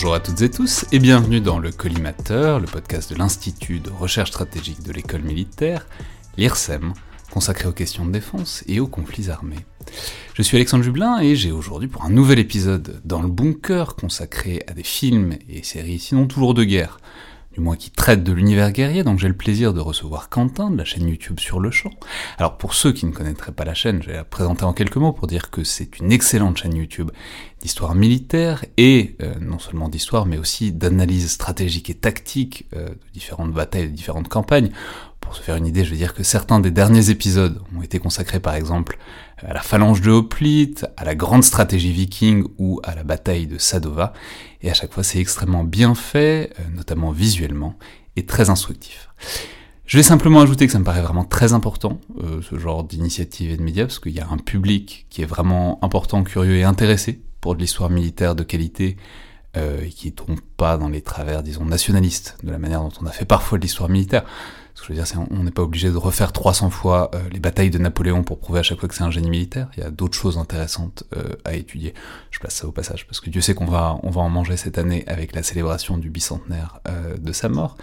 Bonjour à toutes et tous et bienvenue dans le Collimateur, le podcast de l'Institut de recherche stratégique de l'école militaire, l'IRSEM, consacré aux questions de défense et aux conflits armés. Je suis Alexandre Jublin et j'ai aujourd'hui pour un nouvel épisode dans le bunker consacré à des films et séries sinon toujours de guerre, du moins qui traitent de l'univers guerrier, donc j'ai le plaisir de recevoir Quentin de la chaîne YouTube Sur le Champ. Alors pour ceux qui ne connaîtraient pas la chaîne, je vais la présenter en quelques mots pour dire que c'est une excellente chaîne YouTube d'histoire militaire et euh, non seulement d'histoire mais aussi d'analyse stratégique et tactique euh, de différentes batailles, de différentes campagnes. Pour se faire une idée, je veux dire que certains des derniers épisodes ont été consacrés par exemple à la phalange de Hoplite, à la grande stratégie viking ou à la bataille de Sadova, et à chaque fois c'est extrêmement bien fait, euh, notamment visuellement, et très instructif. Je vais simplement ajouter que ça me paraît vraiment très important, euh, ce genre d'initiative et de médias, parce qu'il y a un public qui est vraiment important, curieux et intéressé pour de l'histoire militaire de qualité, euh, et qui ne tombe pas dans les travers, disons, nationalistes, de la manière dont on a fait parfois de l'histoire militaire. Je veux dire, on n'est pas obligé de refaire 300 fois euh, les batailles de Napoléon pour prouver à chaque fois que c'est un génie militaire. Il y a d'autres choses intéressantes euh, à étudier. Je place ça au passage parce que Dieu sait qu'on va, on va en manger cette année avec la célébration du bicentenaire euh, de sa mort.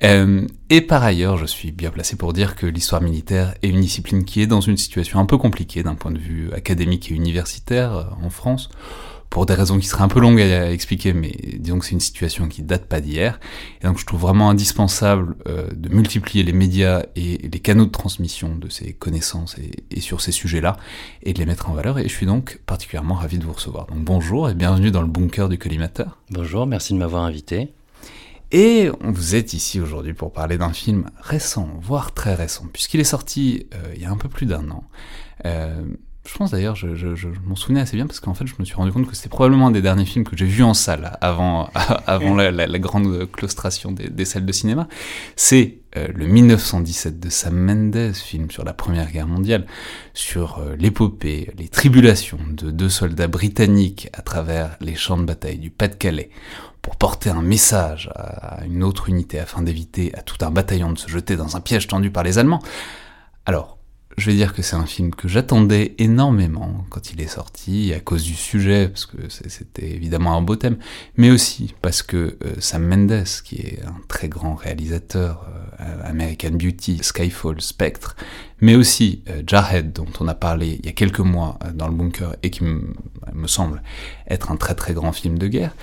et par ailleurs, je suis bien placé pour dire que l'histoire militaire est une discipline qui est dans une situation un peu compliquée d'un point de vue académique et universitaire en France pour des raisons qui seraient un peu longues à expliquer, mais disons que c'est une situation qui date pas d'hier. Et donc je trouve vraiment indispensable euh, de multiplier les médias et les canaux de transmission de ces connaissances et, sur ces sujets-là, et de les mettre en valeur. Et je suis donc particulièrement ravi de vous recevoir. Donc bonjour et bienvenue dans le bunker du collimateur. Bonjour, merci de m'avoir invité. Et vous êtes ici aujourd'hui pour parler d'un film récent, voire très récent, puisqu'il est sorti euh, il y a un peu plus d'un an. Euh, je pense d'ailleurs, je, je, m'en souvenais assez bien parce qu'en fait, je me suis rendu compte que c'était probablement un des derniers films que j'ai vu en salle avant, avant la, grande claustration des, salles de cinéma. C'est euh, le 1917 de Sam Mendes, film sur la Première Guerre mondiale, sur euh, l'épopée, les tribulations de deux soldats britanniques à travers les champs de bataille du Pas-de-Calais pour porter un message à une autre unité afin d'éviter à tout un bataillon de se jeter dans un piège tendu par les Allemands. Alors, je vais dire que c'est un film que j'attendais énormément quand il est sorti, à cause du sujet, parce que c'était évidemment un beau thème, mais aussi parce que euh, Sam Mendes, qui est un très grand réalisateur, euh, American Beauty, Skyfall, Spectre, mais aussi euh, Jarhead, dont on a parlé il y a quelques mois dans le bunker, et qui me semble être un très très grand film de guerre.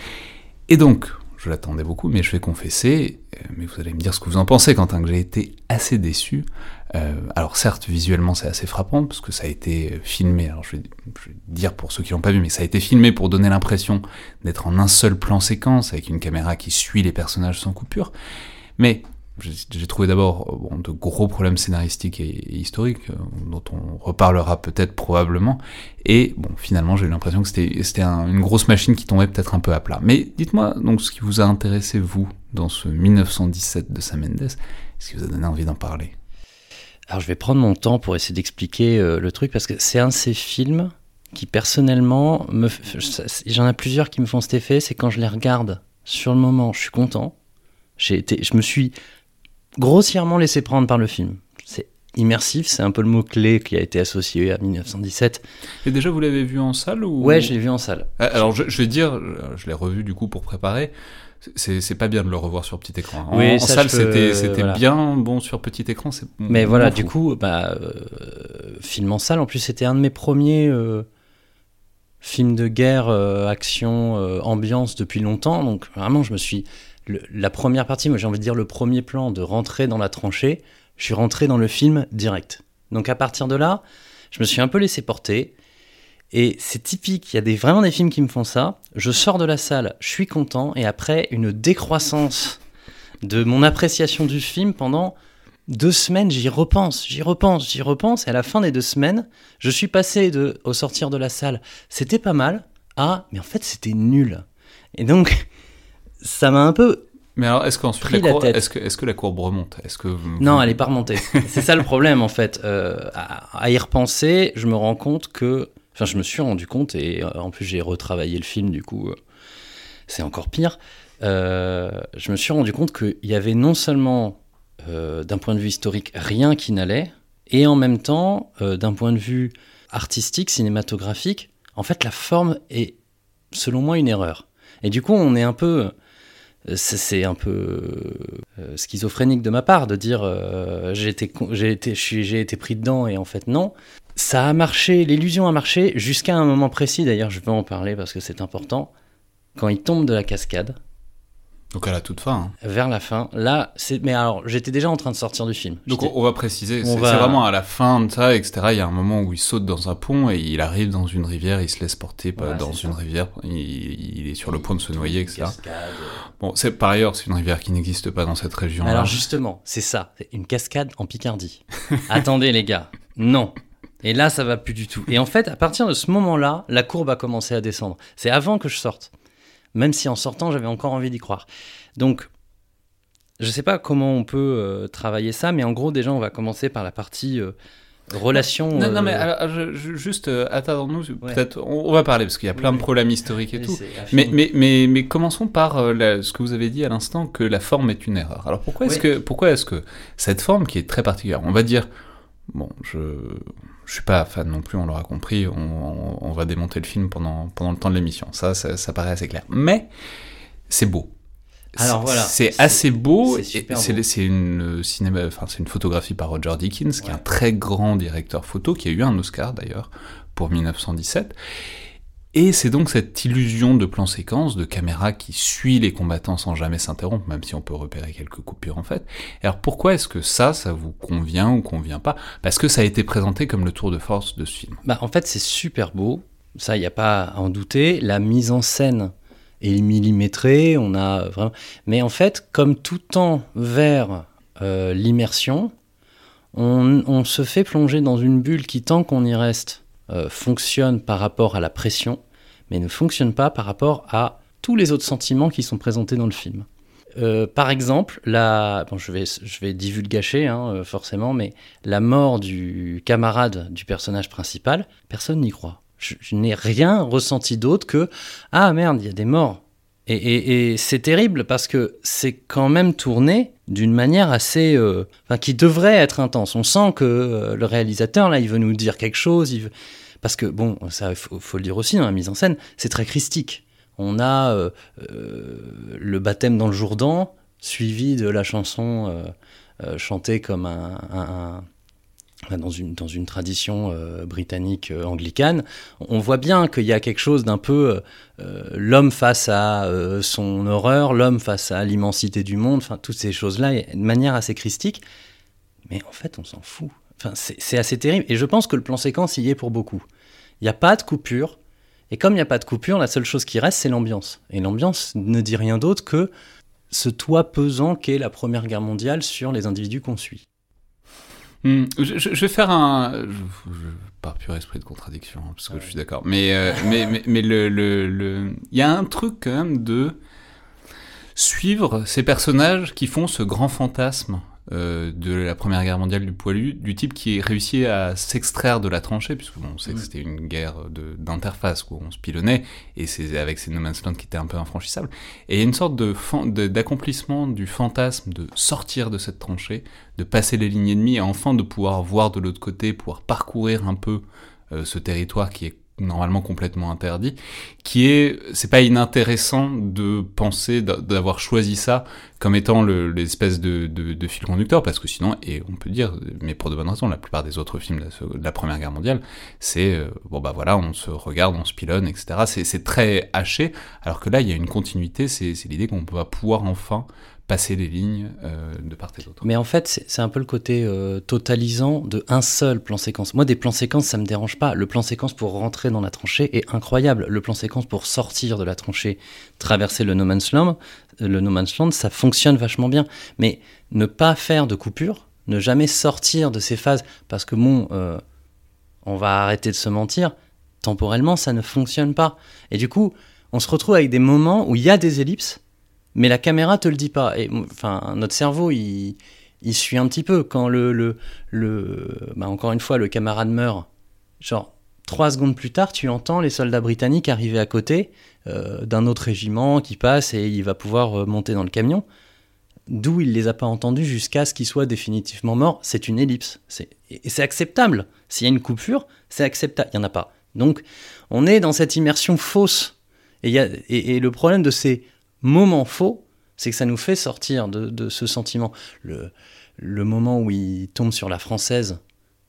Et donc, je l'attendais beaucoup, mais je vais confesser, mais vous allez me dire ce que vous en pensez, Quentin, que j'ai été assez déçu euh, alors certes, visuellement c'est assez frappant, parce que ça a été filmé, alors je vais, dire pour ceux qui l'ont pas vu, mais ça a été filmé pour donner l'impression d'être en un seul plan séquence, avec une caméra qui suit les personnages sans coupure, mais j'ai trouvé d'abord bon, de gros problèmes scénaristiques et, historiques, euh, dont on reparlera peut-être probablement, et bon, finalement j'ai eu l'impression que c'était une grosse machine qui tombait peut-être un peu à plat. Mais dites-moi donc ce qui vous a intéressé, vous, dans ce 1917 de Sam Mendes, ce qui vous a donné envie d'en parler? Alors je vais prendre mon temps pour essayer d'expliquer euh, le truc parce que c'est un de ces films qui personnellement me j'en ai plusieurs qui me font cet effet, c'est quand je les regarde sur le moment, je suis content. J'ai été je me suis grossièrement laissé prendre par le film. C'est immersif, c'est un peu le mot clé qui a été associé à 1917. Et déjà vous l'avez vu en salle ou? Ouais, je l'ai vu en salle. Ah, alors je, je vais dire je l'ai revu du coup pour préparer c'est pas bien de le revoir sur petit écran. En, Oui, en salle, peux- c'était c'était voilà. bien bon sur petit écran. Mais voilà, du coup, bah, euh, film en salle. En plus, c'était un de mes premiers euh, films de guerre, euh, action, euh, ambiance depuis longtemps. Donc vraiment, je me suis le- la première partie, moi j'ai envie de dire le premier plan de rentrer dans la tranchée. Je suis rentré dans le film direct. Donc à partir de là, je me suis un peu laissé porter. Et c'est typique, il y a des, vraiment des films qui me font ça. Je sors de la salle, je suis content, et après, une décroissance de mon appréciation du film pendant deux semaines, j'y repense, j'y repense, j'y repense, et à la fin des deux semaines, je suis passé de, au sortir de la salle, c'était pas mal, à, mais en fait, c'était nul. Et donc, ça m'a un peu... Mais alors, est-ce qu'ensuite pris la courbe, est-ce que, est-ce que la courbe remonte? Est-ce que vous- Non, elle est pas remontée. C'est ça le problème, en fait. Euh, à, à y repenser, je me rends compte que... Enfin, je me suis rendu compte, et euh, en plus, j'ai retravaillé le film, du coup, euh, c'est encore pire. Euh, je me suis rendu compte qu'il y avait non seulement, d'un point de vue historique, rien qui n'allait, et en même temps, d'un point de vue artistique, cinématographique, en fait, la forme est, selon moi, une erreur. Et du coup, on est un peu... C'est un peu schizophrénique de ma part de dire j'ai été, été, été pris dedans et en fait non. Ça a marché, l'illusion a marché jusqu'à un moment précis. D'ailleurs, je veux en parler parce que c'est important. Quand il tombe de la cascade, Donc à la toute fin. hein. vers la fin, là, c'est. Mais alors, j'étais déjà en train de sortir du film. Donc on, va préciser, c'est va- vraiment à la fin de ça, etc. Il y a un moment où il saute dans un pont et il arrive dans une rivière, il se laisse porter Voilà, dans une ça. rivière, il, il est sur le point de se noyer, etc. Cascade. Bon, c'est par ailleurs, c'est une rivière qui n'existe pas dans cette région. Alors justement, c'est ça, une cascade en Picardie. Attendez les gars, non. Et là, ça va plus du tout. Et en fait, à partir de ce moment-là, la courbe a commencé à descendre. C'est avant que je sorte. Même si en sortant, j'avais encore envie d'y croire. Donc, je sais pas comment on peut euh, travailler ça, mais en gros, déjà, on va commencer par la partie euh, relation. Non, non, euh, mais alors, je- je- juste, euh, attendons-nous, Ouais. peut-être, on, on va parler, parce qu'il y a plein Oui, de problèmes historiques et tout. Mais, mais, mais, mais commençons par euh, la- ce que vous avez dit à l'instant, que la forme est une erreur. Alors pourquoi est-ce Oui. que, pourquoi est-ce que cette forme qui est très particulière, on va dire, bon, je, je suis pas fan non plus, on l'aura compris, on, on- on va démonter le film pendant, pendant le temps de l'émission, ça, ça, ça paraît assez clair. Mais c'est beau. Alors C'est- voilà, c'est assez beau. c'est une euh, cinéma, enfin c'est une photographie par Roger Dickens, qui est un très grand directeur photo, qui a eu un Oscar d'ailleurs pour 1917. Et c'est donc cette illusion de plan séquence, de caméra qui suit les combattants sans jamais s'interrompre, même si on peut repérer quelques coupures en fait. Alors pourquoi est-ce que ça, ça vous convient ou convient pas? Parce que ça a été présenté comme le tour de force de ce film. Bah, en fait, c'est super beau. Ça, il n'y a pas à en douter. La mise en scène est millimétrée. On a vraiment... Mais en fait, comme tout tend vers euh, l'immersion, on, on se fait plonger dans une bulle qui, tant qu'on y reste, euh, fonctionne par rapport à la pression, mais ne fonctionne pas par rapport à tous les autres sentiments qui sont présentés dans le film. Euh, par exemple, la... bon, je, vais, je vais hein, euh, forcément, mais la mort du camarade du personnage principal, personne n'y croit. Je, n'ai rien ressenti d'autre que Ah merde, il y a des morts. Et c'est terrible parce que c'est quand même tourné d'une manière assez. euh, enfin, qui devrait être intense. On sent que euh, le réalisateur, là, il veut nous dire quelque chose. Parce que, bon, ça, faut, faut le dire aussi dans la mise en scène, c'est très christique. On a euh, le baptême dans le Jourdain, suivi de la chanson chantée comme un, dans, une, dans une tradition euh, britannique euh, anglicane. On voit bien qu'il y a quelque chose d'un peu euh, l'homme face à son horreur, l'homme face à l'immensité du monde, enfin toutes ces choses-là, de manière assez christique. Mais en fait, on s'en fout. Enfin, c'est assez terrible. Et je pense que le plan séquence y est pour beaucoup. Il n'y a pas de coupure. Et comme il n'y a pas de coupure, la seule chose qui reste, c'est l'ambiance. Et l'ambiance ne dit rien d'autre que ce toit pesant qu'est la Première Guerre mondiale sur les individus qu'on suit. Hmm, je, vais faire un. Je, je- par pur esprit de contradiction, hein, parce que je suis d'accord. Mais, euh, mais, mais, mais le, le, le- il y a un truc quand même de suivre ces personnages qui font ce grand fantasme euh, de la Première Guerre mondiale du poilu, du type qui réussit à s'extraire de la tranchée, puisque bon, on sait que c'était une guerre de- d'interface où on se pilonnait, et c'est avec ces No Man's Land qui étaient un peu infranchissables. Et il y a une sorte d'accomplissement du fantasme de sortir de cette tranchée, de passer les lignes ennemies et enfin de pouvoir voir de l'autre côté, pouvoir parcourir un peu euh, ce territoire qui est normalement complètement interdit, qui est, c'est pas inintéressant de penser d'avoir choisi ça comme étant l'espèce de, de, fil conducteur, parce que sinon, et on peut dire, mais pour de bonnes raisons, la plupart des autres films de la, Première Guerre mondiale, c'est, euh, bon bah voilà, on se regarde, on se pilonne, etc. C'est très haché, alors que là, il y a une continuité, c'est l'idée qu'on va pouvoir enfin passer les lignes euh, de part et d'autre. Mais en fait, c'est un peu le côté euh, totalisant de un seul plan séquence. Moi, des plans séquences, ça me dérange pas. Le plan séquence pour rentrer dans la tranchée est incroyable. Le plan séquence pour sortir de la tranchée, traverser le No Man's Land, le No Man's Land, ça fonctionne vachement bien. Mais ne pas faire de coupure, ne jamais sortir de ces phases, parce que bon, euh, on va arrêter de se mentir. Temporellement, ça ne fonctionne pas. Et du coup, on se retrouve avec des moments où il y a des ellipses mais la caméra te le dit pas. Et enfin, notre cerveau, il, suit un petit peu quand le, le, le bah encore une fois, le camarade meurt. Genre trois secondes plus tard, tu entends les soldats britanniques arriver à côté euh, d'un autre régiment qui passe et il va pouvoir euh, monter dans le camion. D'où il les a pas entendus jusqu'à ce qu'il soit définitivement mort. C'est une ellipse. Et c'est acceptable. S'il y a une coupure, c'est acceptable. Il y en a pas. Donc, on est dans cette immersion fausse. Et, y a, et le problème de ces moment faux, c'est que ça nous fait sortir de, ce sentiment. Le, le, moment où il tombe sur la française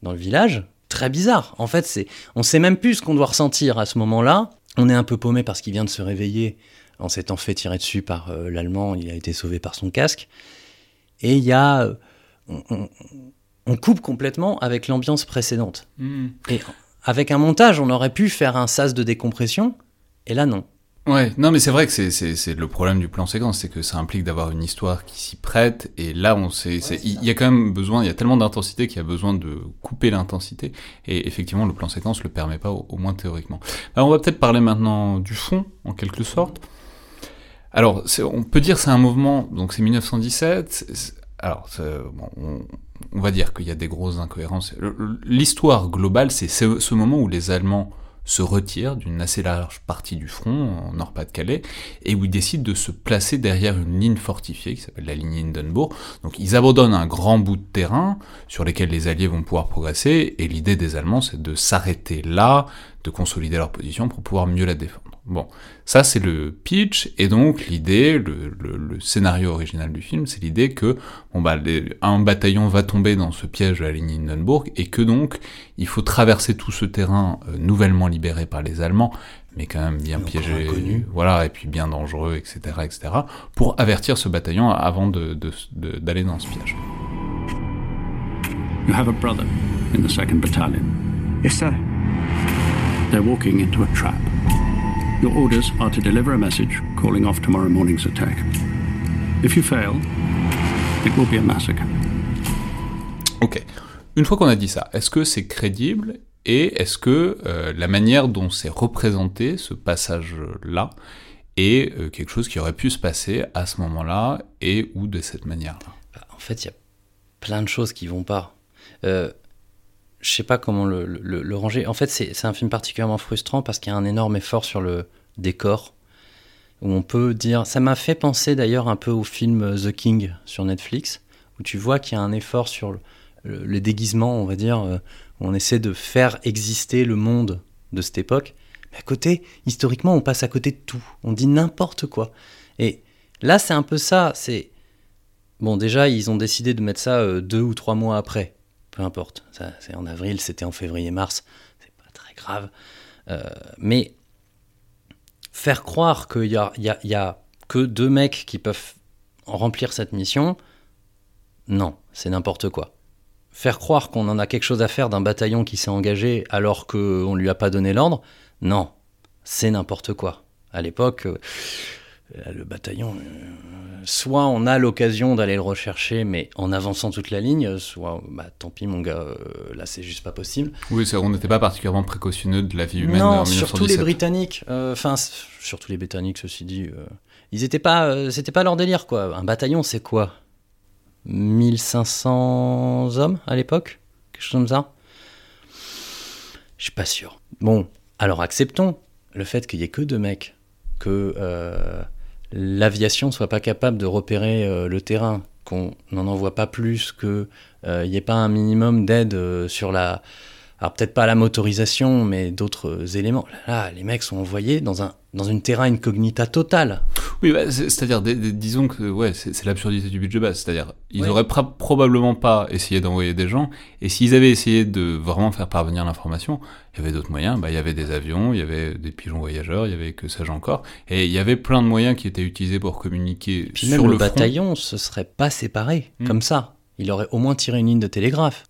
dans le village, très bizarre. En fait, c'est, on sait même plus ce qu'on doit ressentir à ce moment-là. On est un peu paumé parce qu'il vient de se réveiller en s'étant fait tirer dessus par euh, l'Allemand. Il a été sauvé par son casque. Et il y a, on, coupe complètement avec l'ambiance précédente. Hmm. Et avec un montage, on aurait pu faire un sas de décompression. Et là, non. Ouais, non, mais c'est vrai que c'est le problème du plan séquence, c'est que ça implique d'avoir une histoire qui s'y prête, et là, on sait, il y a quand même besoin, il y a tellement d'intensité qu'il y a besoin de couper l'intensité, et effectivement, le plan séquence le permet pas, au, moins théoriquement. Alors, on va peut-être parler maintenant du fond, en quelque sorte. Alors, on peut dire c'est un mouvement, donc c'est 1917. Alors, bon, on, on, va dire qu'il y a des grosses incohérences. L'histoire globale, c'est ce moment où les Allemands se retire d'une assez large partie du front, en Nord-Pas-de-Calais, et où ils décident de se placer derrière une ligne fortifiée qui s'appelle la ligne Hindenburg. Donc ils abandonnent un grand bout de terrain sur lequel les Alliés vont pouvoir progresser, et l'idée des Allemands c'est de s'arrêter là, de consolider leur position pour pouvoir mieux la défendre. Bon, ça c'est le pitch, et donc l'idée, le, le, scénario original du film, c'est l'idée que bon bah un bataillon va tomber dans ce piège de la ligne Hindenburg, et que donc il faut traverser tout ce terrain euh, nouvellement libéré par les Allemands, mais quand même bien piégé, voilà, et puis bien dangereux, etc., etc., pour avertir ce bataillon avant d'aller de, de, dans ce piège. You have a brother in the second battalion. Yes, sir. They're walking into a trap. Your orders are to deliver a message calling off tomorrow morning's attack. If you fail, it will be a massacre. Ok. Une fois qu'on a dit ça, est-ce que c'est crédible et est-ce que euh, la manière dont c'est représenté ce passage-là est euh, quelque chose qui aurait pu se passer à ce moment-là et ou de cette manière-là? Bah, En fait, il y a plein de choses qui vont pas. Euh, je sais pas comment le, ranger. En fait, c'est un film particulièrement frustrant parce qu'il y a un énorme effort sur le décor. Où on peut dire. Ça m'a fait penser d'ailleurs un peu au film The King sur Netflix, où tu vois qu'il y a un effort sur le, déguisement, on va dire, euh, où on essaie de faire exister le monde de cette époque. Mais à côté, historiquement, on passe à côté de tout. On dit n'importe quoi. Et là, c'est un peu ça. C'est. Bon, déjà, ils ont décidé de mettre ça euh, deux ou trois mois après peu importe. C'est en avril, c'était en février-mars, c'est pas très grave. Euh, mais faire croire qu'il y a que deux mecs qui peuvent remplir cette mission, non, c'est n'importe quoi. Faire croire qu'on en a quelque chose à faire d'un bataillon qui s'est engagé alors qu'on ne lui a pas donné l'ordre, non, c'est n'importe quoi. À l'époque, euh, le bataillon, euh, soit on a l'occasion d'aller le rechercher, mais en avançant toute la ligne, soit bah, tant pis mon gars, euh, là c'est juste pas possible. Oui, on n'était pas particulièrement précautionneux de la vie humaine non, en surtout les Britanniques, euh, enfin surtout les Britanniques, ceci dit, ils étaient pas, c'était pas leur délire quoi. Un bataillon c'est quoi? 1500 hommes à l'époque, quelque chose comme ça? Je suis pas sûr. Bon, alors acceptons le fait qu'il y ait que deux mecs, que l'aviation soit pas capable de repérer euh, le terrain, qu'on n'en envoie pas plus, qu'il n'y euh, ait pas un minimum d'aide euh, sur la alors peut-être pas la motorisation, mais d'autres éléments. Là, les mecs sont envoyés dans, un, dans une terra incognita totale. Oui, bah, c'est-à-dire, disons que ouais, c'est l'absurdité du budget base. C'est-à-dire, ils n'auraient probablement pas essayé d'envoyer des gens, et s'ils avaient essayé de vraiment faire parvenir l'information, il y avait d'autres moyens. Bah, il y avait des avions, il y avait des pigeons voyageurs, il y avait que sais-je encore, et il y avait plein de moyens qui étaient utilisés pour communiquer Puis sur même le, bataillon se serait pas séparé Hmm. comme ça. Il aurait au moins tiré une ligne de télégraphe.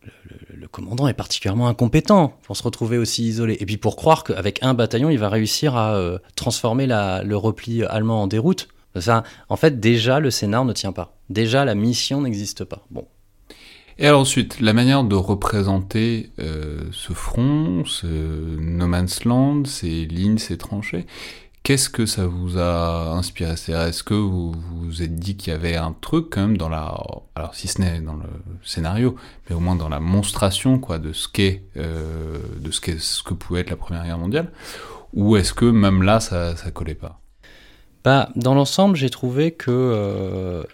Le, commandant est particulièrement incompétent pour se retrouver aussi isolé. Et puis pour croire qu'avec un bataillon, il va réussir à euh, transformer le repli allemand en déroute. Ça, en fait, déjà, le scénar ne tient pas. Déjà, la mission n'existe pas. Bon. Et alors ensuite, la manière de représenter euh, ce front, ce no man's land, ces lignes, ces tranchées, qu'est-ce que ça vous a inspiré? Est-ce que vous vous êtes dit qu'il y avait un truc quand même dans la... Alors si ce n'est dans le scénario, mais au moins dans la monstration quoi, de ce qu'est, euh, de ce, ce que pouvait être la Première Guerre mondiale? Ou est-ce que même là, ça, ça collait pas? Bah, dans l'ensemble, j'ai trouvé que euh,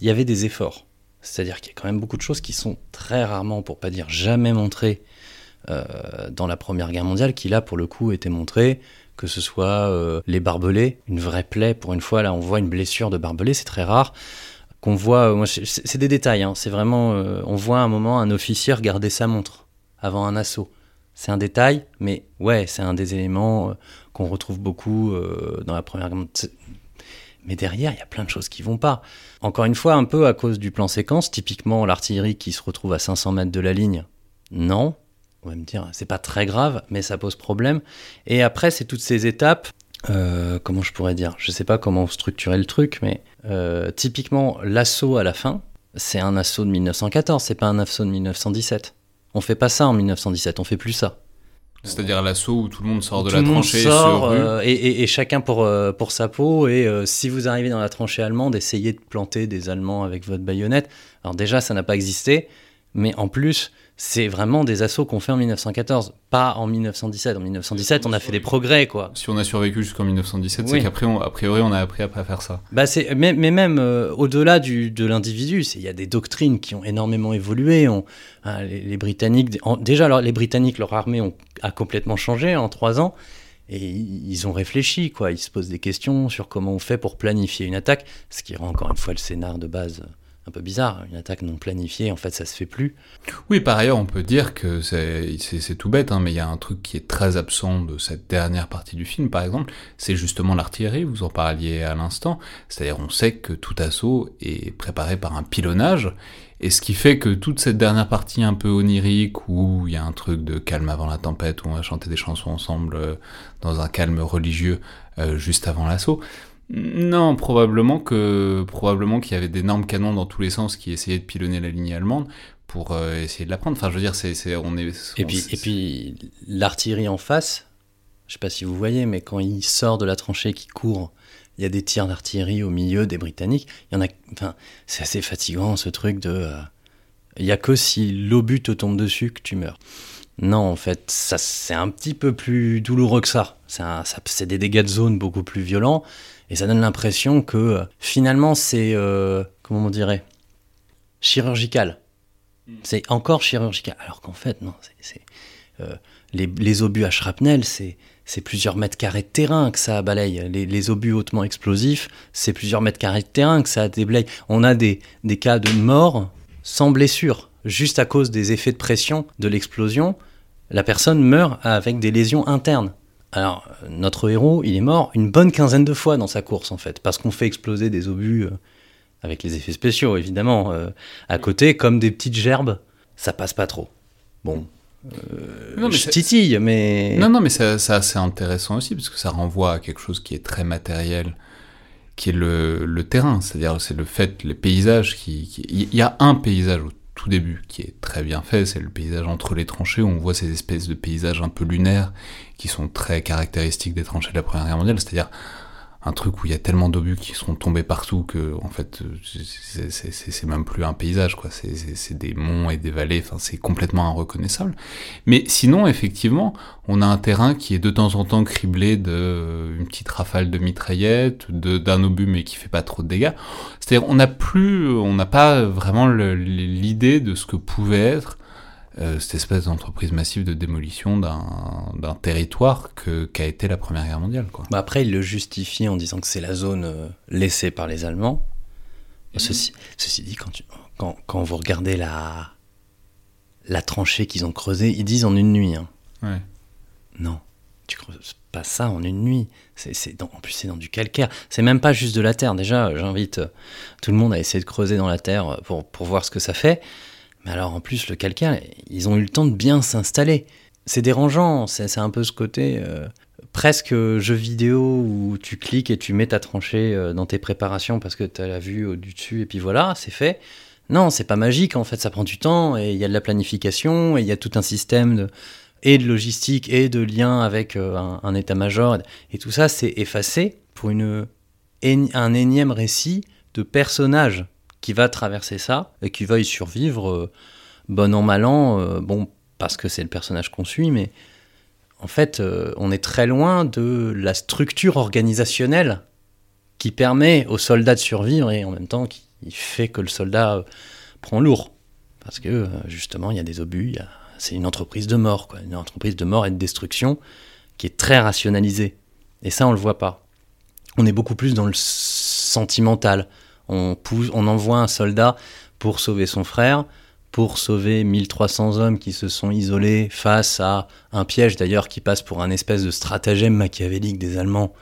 il y avait des efforts. C'est-à-dire qu'il y a quand même beaucoup de choses qui sont très rarement, pour pas dire jamais montrées euh, dans la Première Guerre mondiale, qui là, pour le coup, étaient montrées. Que ce soit euh, les barbelés, une vraie plaie, pour une fois, là, on voit une blessure de barbelé, c'est très rare. Qu'on voit, euh, c'est des détails, hein, c'est vraiment, euh, on voit à un moment un officier regarder sa montre avant un assaut. C'est un détail, mais ouais, c'est un des éléments qu'on retrouve beaucoup dans la Première. Mais derrière, il y a plein de choses qui vont pas. Encore une fois, un peu à cause du plan séquence, typiquement l'artillerie qui se retrouve à 500 mètres de la ligne. Non, on va me dire, c'est pas très grave, mais ça pose problème. Et après, c'est toutes ces étapes. euh, comment je pourrais dire Je sais pas comment structurer le truc, mais euh, typiquement, l'assaut à la fin, c'est un assaut de 1914, c'est pas un assaut de 1917. On fait pas ça en 1917, on fait plus ça. C'est-à-dire l'assaut où tout le monde sort de Tout la le monde tranchée sort, se rue euh, et, et- et chacun pour, euh, pour sa peau. Et euh, si vous arrivez dans la tranchée allemande, essayez de planter des Allemands avec votre baïonnette. Alors déjà, ça n'a pas existé, mais en plus, c'est vraiment des assauts qu'on fait en 1914, pas en 1917. En 1917, on a fait des progrès, quoi. Si on a survécu jusqu'en 1917, Oui. c'est qu'après, a priori, on a appris à pas faire ça. Bah c'est, mais, mais même euh, au-delà du, de l'individu, c'est- il y a des doctrines qui ont énormément évolué. On- hein, les, les Britanniques, en- déjà alors, les Britanniques, leur armée ont, a complètement changé en trois ans. Et ils ils ont réfléchi, quoi. Ils se posent des questions sur comment on fait pour planifier une attaque, ce qui rend encore une fois le scénar de base euh, un peu bizarre. Une attaque non planifiée, en fait, ça se fait plus. Oui, par ailleurs, on peut dire que c'est tout bête, hein, mais il y a un truc qui est très absent de cette dernière partie du film, par exemple, c'est justement l'artillerie, vous en parliez à l'instant, c'est-à-dire on sait que tout assaut est préparé par un pilonnage, et ce qui fait que toute cette dernière partie un peu onirique, où il y a un truc de calme avant la tempête, où on va chanter des chansons ensemble euh, dans un calme religieux euh, juste avant l'assaut, non, probablement que probablement qu'il y avait d'énormes canons dans tous les sens qui essayaient de pilonner la ligne allemande pour euh, essayer de la prendre. Enfin, je veux dire, c'est, c'est on est. Et puis, c'est- et puis l'artillerie en face, je sais pas si vous voyez, mais quand il sort de la tranchée, qui court, il y a des tirs d'artillerie au milieu des Britanniques. Il y en a, enfin, c'est assez fatigant ce truc de. euh, Il y a que si l'obus te tombe dessus que tu meurs. Non, en fait, ça c'est un petit peu plus douloureux que ça. C'est, un- ça- c'est des dégâts de zone beaucoup plus violents, et ça donne l'impression que euh, finalement c'est, euh, comment on dirait, chirurgical. C'est encore chirurgical. Alors qu'en fait, non, c'est, c'est, euh, les, les obus à shrapnel, c'est, c'est plusieurs mètres carrés de terrain que ça balaye. Les, les obus hautement explosifs, c'est plusieurs mètres carrés de terrain que ça déblaye. On a des, des cas de mort sans blessure, juste à cause des effets de pression de l'explosion. La personne meurt avec des lésions internes. Alors, notre héros, il est mort une bonne quinzaine de fois dans sa course, en fait, parce qu'on fait exploser des obus euh, avec les effets spéciaux, évidemment, euh, à côté, comme des petites gerbes. Ça passe pas trop. Bon, euh, Non, mais je titille, mais... Non, non, mais ça, ça, c'est intéressant aussi parce que ça renvoie à quelque chose qui est très matériel, qui est le, le terrain. C'est-à-dire, c'est le fait, les paysages qui, Il y a un paysage au tout début qui est très bien fait, c'est le paysage entre les tranchées où on voit ces espèces de paysages un peu lunaires qui sont très caractéristiques des tranchées de la Première Guerre mondiale. C'est-à-dire un truc où il y a tellement d'obus qui sont tombés partout que en fait c'est- c'est même plus un paysage quoi. C'est des monts et des vallées enfin c'est complètement inreconnaissable. Mais sinon effectivement on a un terrain qui est de temps en temps criblé de euh, une petite rafale de mitraillette de d'un obus mais qui fait pas trop de dégâts. C'est-à-dire on n'a plus on n'a pas vraiment l'idée de ce que pouvait être euh, cette espèce d'entreprise massive de démolition d'un territoire qu'a été la Première Guerre mondiale. Quoi. Bah après, il le justifie en disant que c'est la zone euh, laissée par les Allemands. Mhm. Ceci, ceci dit, quand, quand, quand, vous regardez la, la tranchée qu'ils ont creusée, ils disent en une nuit. Hein. Ouais. Non, tu creuses pas ça en une nuit. C'est, en plus, c'est dans du calcaire. C'est même pas juste de la terre. Déjà, j'invite euh, tout le monde à essayer de creuser dans la terre pour, pour voir ce que ça fait. Mais alors en plus, le calcaire, ils ont eu le temps de bien s'installer. C'est dérangeant, c'est un peu ce côté euh, presque jeu vidéo où tu cliques et tu mets ta tranchée euh, dans tes préparations parce que tu as la vue au dessus et puis voilà, c'est fait. Non, c'est pas magique en fait, ça prend du temps et il y a de la planification et il y a tout un système de, et de logistique et de lien avec euh, un, état-major et tout ça, c'est effacé pour une, un énième récit de personnages qui va traverser ça et qui va y survivre, euh, bon an, mal an, euh, bon, parce que c'est le personnage qu'on suit, mais en fait, euh, on est très loin de la structure organisationnelle qui permet au soldat de survivre et en même temps qui fait que le soldat prend lourd. Parce que justement, il y a des obus, c'est une entreprise de mort, une entreprise de mort et de destruction qui est très rationalisée. Et ça, on le voit pas. On est beaucoup plus dans le sentimental, on, envoie un soldat pour sauver son frère, pour sauver 1300 hommes qui se sont isolés face à un piège d'ailleurs qui passe pour un espèce de stratagème machiavélique des Allemands,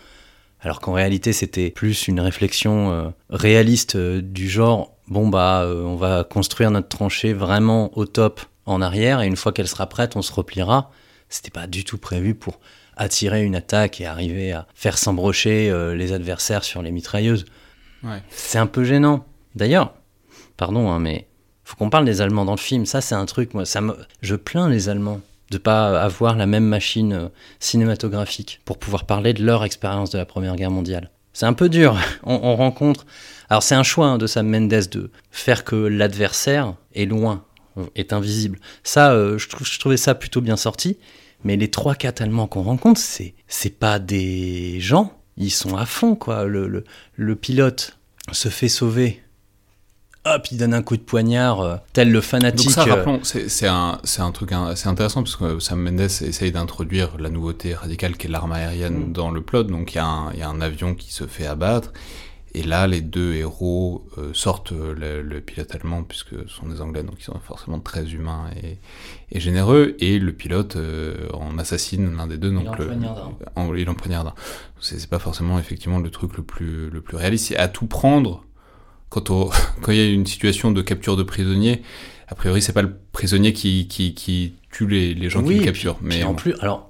alors qu'en réalité c'était plus une réflexion euh, réaliste euh, du genre bon bah euh, on va construire notre tranchée vraiment au top en arrière et une fois qu'elle sera prête on se repliera. C'était pas du tout prévu pour attirer une attaque et arriver à faire s'embrocher les adversaires sur les mitrailleuses. C'est un peu gênant. D'ailleurs, pardon, hein, mais faut qu'on parle des Allemands dans le film. Ça, c'est un truc, moi, ça me... je plains les Allemands de pas avoir la même machine euh, cinématographique pour pouvoir parler de leur expérience de la Première Guerre mondiale. C'est un peu dur. On, rencontre. Alors, c'est un choix hein, de Sam Mendes de faire que l'adversaire est loin, est invisible. Ça, euh, je, trouvais ça plutôt bien sorti. Mais les trois quatre Allemands qu'on rencontre, c'est pas des gens ils sont à fond, quoi. Le, le, pilote se fait sauver. Hop, il donne un coup de poignard, euh, tel le fanatique. Donc ça, euh, rappelons, c'est un, un, truc assez intéressant, parce que Sam Mendes essaye d'introduire la nouveauté radicale qui est l'arme aérienne mm. dans le plot. Donc il y, y, a un avion qui se fait abattre, et là, les deux héros euh, sortent le, pilote allemand, puisque ce sont des Anglais, donc ils sont forcément très humains et, et généreux, et le pilote euh, en assassine l'un des deux. Donc il en poignarde un. C'est pas forcément effectivement le truc le plus, le plus réaliste. C'est à tout prendre quand, quand il y a une situation de capture de prisonnier. A priori, c'est pas le prisonnier qui, qui, qui tue les, les gens qui le capturent. mais en plus, alors,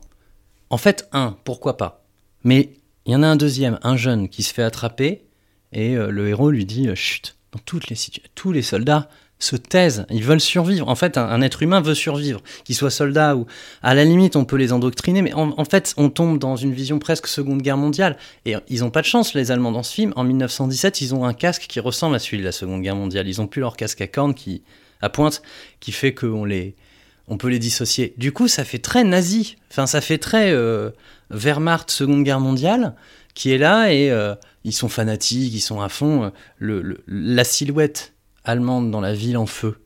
en fait, un, pourquoi pas? Mais il y en a un deuxième, un jeune qui se fait attraper et euh, le héros lui dit euh, chut, dans toutes les situations, tous les soldats se taisent, ils veulent survivre. En fait, un, être humain veut survivre, qu'il soit soldat ou à la limite, on peut les endoctriner, mais en, fait, on tombe dans une vision presque Seconde Guerre mondiale. Et ils n'ont pas de chance, les Allemands, dans ce film. En 1917, ils ont un casque qui ressemble à celui de la Seconde Guerre mondiale. Ils ont plus leur casque à cornes qui à pointe, qui fait qu'on les on peut les dissocier. Du coup, ça fait très nazi. Enfin, ça fait très euh, Wehrmacht Seconde Guerre mondiale qui est là et euh, ils sont fanatiques, ils sont à fond. Le, la silhouette allemande dans la ville en feu,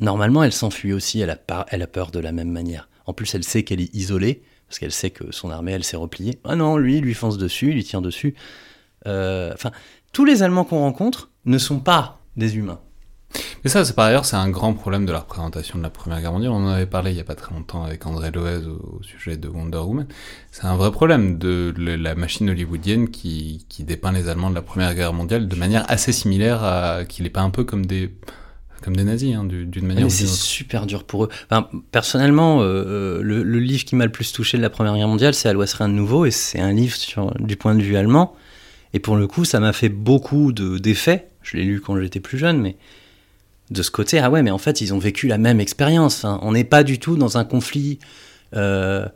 normalement, elle s'enfuit aussi, elle a, elle a peur de la même manière. En plus, elle sait qu'elle est isolée, parce qu'elle sait que son armée, elle s'est repliée. Ah non, lui, il lui fonce dessus, il lui tire dessus. Euh, enfin, tous les Allemands qu'on rencontre ne sont pas des humains. Mais ça, c'est par ailleurs, c'est un grand problème de la représentation de la Première Guerre mondiale. On en avait parlé il n'y a pas très longtemps avec André Loez au, sujet de Wonder Woman. C'est un vrai problème de, la machine hollywoodienne qui, qui, dépeint les Allemands de la Première Guerre mondiale de manière assez similaire à qu'il est pas un peu comme des comme des nazis, hein, d'une manière Mais c'est super dur pour eux. Enfin, personnellement, euh, le, livre qui m'a le plus touché de la Première Guerre mondiale, c'est À l'Ouest rien de nouveau, et c'est un livre sur, du point de vue allemand. Et pour le coup, ça m'a fait beaucoup d'effets. Je l'ai lu quand j'étais plus jeune, mais de ce côté, ah ouais, mais en fait, ils ont vécu la même expérience. On n'est pas du tout dans un conflit, euh,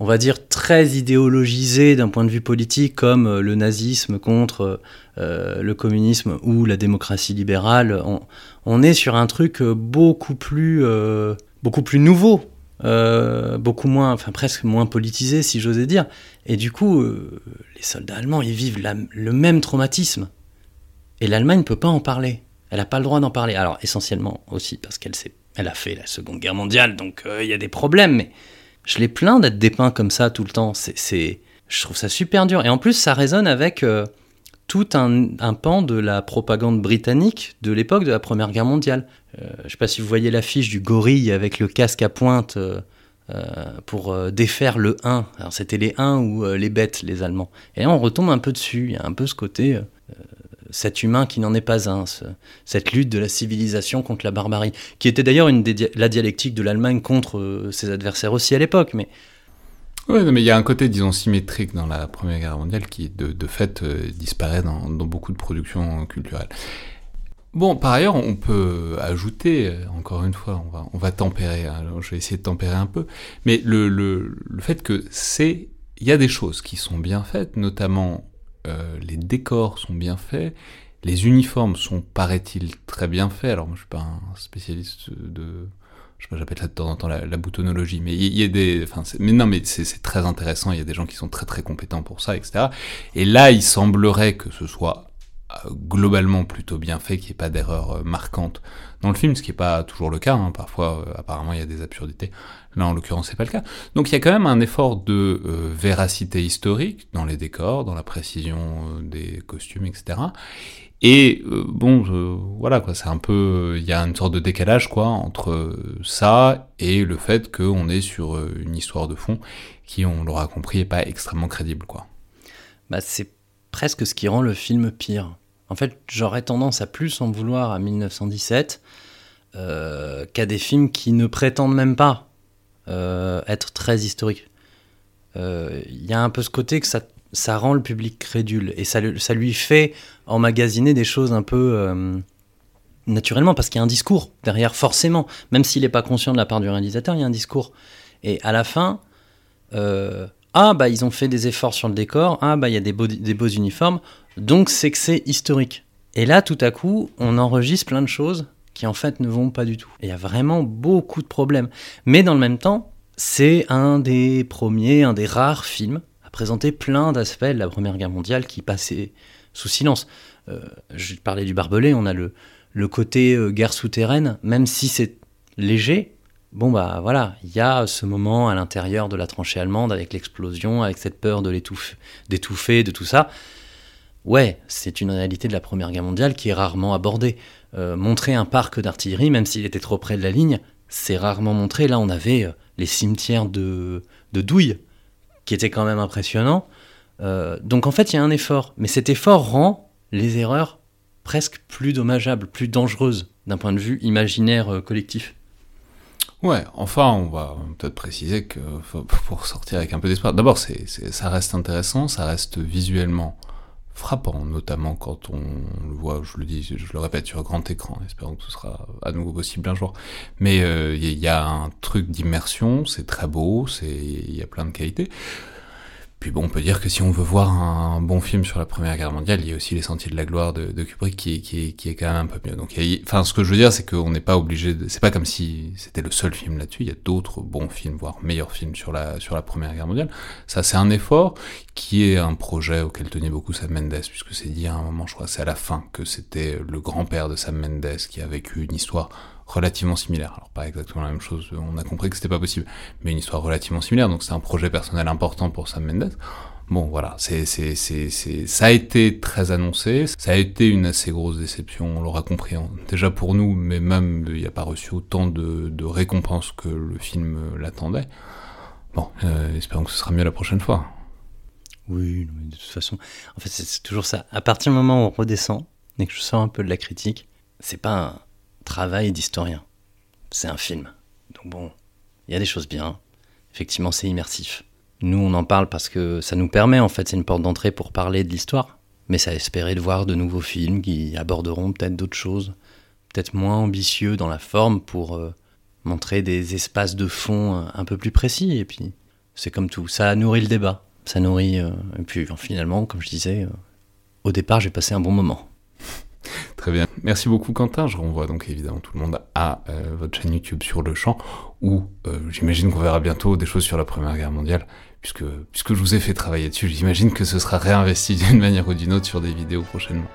on va dire, très idéologisé d'un point de vue politique, comme euh, le nazisme contre euh, le communisme ou la démocratie libérale. On, est sur un truc beaucoup plus, beaucoup plus nouveau. beaucoup moins, enfin presque moins politisé si j'osais dire. Et du coup, les soldats allemands, ils vivent le même traumatisme. Et l'Allemagne ne peut pas en parler. Elle n'a pas le droit d'en parler. Alors, essentiellement aussi parce qu'elle Elle a fait la Seconde Guerre mondiale, donc il y a des problèmes, mais je l'ai plein d'être dépeint comme ça tout le temps. C'est, je trouve ça super dur. Et en plus, ça résonne avec tout un, pan de la propagande britannique de l'époque de la Première Guerre mondiale. je ne sais pas si vous voyez l'affiche du gorille avec le casque à pointe euh, pour euh, défaire le 1. Alors c'était les 1 ou euh, les bêtes, les Allemands. Et là, on retombe un peu dessus. Il y a un peu ce côté, cet humain qui n'en est pas un, cette lutte de la civilisation contre la barbarie, qui était d'ailleurs la dialectique de l'Allemagne contre ses adversaires aussi à l'époque. Mais oui, mais il y a un côté, disons, symétrique dans la Première Guerre mondiale qui, de, de fait, disparaît dans, dans, beaucoup de productions culturelles. Bon, par ailleurs, on peut ajouter, euh, encore une fois, on va, on va tempérer, hein, je vais essayer de tempérer un peu, mais le, le, le fait que c'est, il y a des choses qui sont bien faites, notamment euh, les décors sont bien faits, les uniformes sont, paraît-il, très bien faits. Alors moi, je suis pas un spécialiste de, je sais pas, j'appelle ça de temps en temps la, la boutonologie, mais il y, a des, enfin, mais non, mais c'est très intéressant. Il y a des gens qui sont très très compétents pour ça, etc. Et là, il semblerait que ce soit globalement plutôt bien fait, qu'il n'y ait pas d'erreur euh, marquante dans le film, ce qui n'est pas toujours le cas. Hein. Parfois, euh, apparemment, il y a des absurdités. Là, en l'occurrence, c'est pas le cas. Donc, il y a quand même un effort de euh, véracité historique dans les décors, dans la précision des costumes, etc. Et bon, voilà quoi, c'est un peu, il y a une sorte de décalage quoi entre ça et le fait qu'on est sur une histoire de fond qui, on l'aura compris, est pas extrêmement crédible quoi. Bah, c'est presque ce qui rend le film pire. En fait, j'aurais tendance à plus en vouloir à 1917 euh, qu'à des films qui ne prétendent même pas euh, être très historiques. Il euh, y a un peu ce côté que ça, rend le public crédule et ça lui fait emmagasiner des choses un peu naturellement parce qu'il y a un discours derrière, forcément. Même s'il n'est pas conscient de la part du réalisateur, il y a un discours. Et à la fin, ah bah ils ont fait des efforts sur le décor, ah bah il y a des des beaux uniformes, donc c'est que c'est historique. Et là, tout à coup, on enregistre plein de choses qui en fait ne vont pas du tout. il y a vraiment beaucoup de problèmes. Mais dans le même temps, c'est un des premiers, un des rares films à présenter plein d'aspects de la Première Guerre mondiale qui passaient sous silence. Euh, je parlais du barbelé, on a le, le côté euh, guerre souterraine, même si c'est léger. Bon bah voilà, il y a ce moment à l'intérieur de la tranchée allemande avec l'explosion, avec cette peur de d'étouffer, de tout ça ouais, c'est une réalité de la Première Guerre mondiale qui est rarement abordée. Euh, montrer un parc d'artillerie, même s'il était trop près de la ligne, c'est rarement montré. Là, on avait euh, les cimetières de, douilles, qui étaient quand même impressionnants. Euh, donc en fait, il y a un effort. Mais cet effort rend les erreurs presque plus dommageables, plus dangereuses d'un point de vue imaginaire collectif. Ouais, enfin, on va peut-être préciser que pour sortir avec un peu d'espoir, d'abord, c'est, ça reste intéressant, ça reste visuellement frappant, notamment quand on le voit, je le dis, je le répète, sur grand écran, espérons que ce sera à nouveau possible un jour. Mais il euh, y a un truc d'immersion, c'est très beau, il y a plein de qualités. Puis bon, on peut dire que si on veut voir un bon film sur la Première Guerre mondiale, il y a aussi Les Sentiers de la Gloire de, Kubrick qui, est quand même un peu mieux. Donc, enfin, ce que je veux dire, c'est qu'on n'est pas obligé. C'est pas comme si c'était le seul film là-dessus. Il y a d'autres bons films, voire meilleurs films sur la sur la Première Guerre mondiale. Ça, c'est un effort qui est un projet auquel tenait beaucoup Sam Mendes, puisque c'est dit à un moment, je crois, c'est à la fin que c'était le grand-père de Sam Mendes qui a vécu une histoire relativement similaire. Alors pas exactement la même chose, on a compris que c'était pas possible, mais une histoire relativement similaire, donc c'est un projet personnel important pour Sam Mendes. Bon voilà, c'est, c'est, c'est, c'est, ça a été très annoncé, ça a été une assez grosse déception, on l'aura compris, hein. déjà pour nous, mais même il n'y a pas reçu autant de, de récompenses que le film l'attendait. Bon, euh, espérons que ce sera mieux la prochaine fois. Oui, mais de toute façon, en fait c'est toujours ça. À partir du moment où on redescend et que je sors un peu de la critique, c'est pas un travail d'historien. C'est un film. Donc bon, il y a des choses bien. Effectivement, c'est immersif. Nous, on en parle parce que ça nous permet, en fait, c'est une porte d'entrée pour parler de l'histoire. Mais ça espérer de voir de nouveaux films qui aborderont peut-être d'autres choses, peut-être moins ambitieux dans la forme pour euh, montrer des espaces de fond un peu plus précis. Et puis, c'est comme tout, ça nourrit le débat. Ça nourrit. Euh, et puis, finalement, comme je disais, euh, au départ, j'ai passé un bon moment. Très bien. Merci beaucoup Quentin. Je renvoie donc évidemment tout le monde à euh, votre chaîne YouTube sur le champ, où euh, j'imagine qu'on verra bientôt des choses sur la Première Guerre mondiale, puisque, puisque je vous ai fait travailler dessus, j'imagine que ce sera réinvesti d'une manière ou d'une autre sur des vidéos prochainement.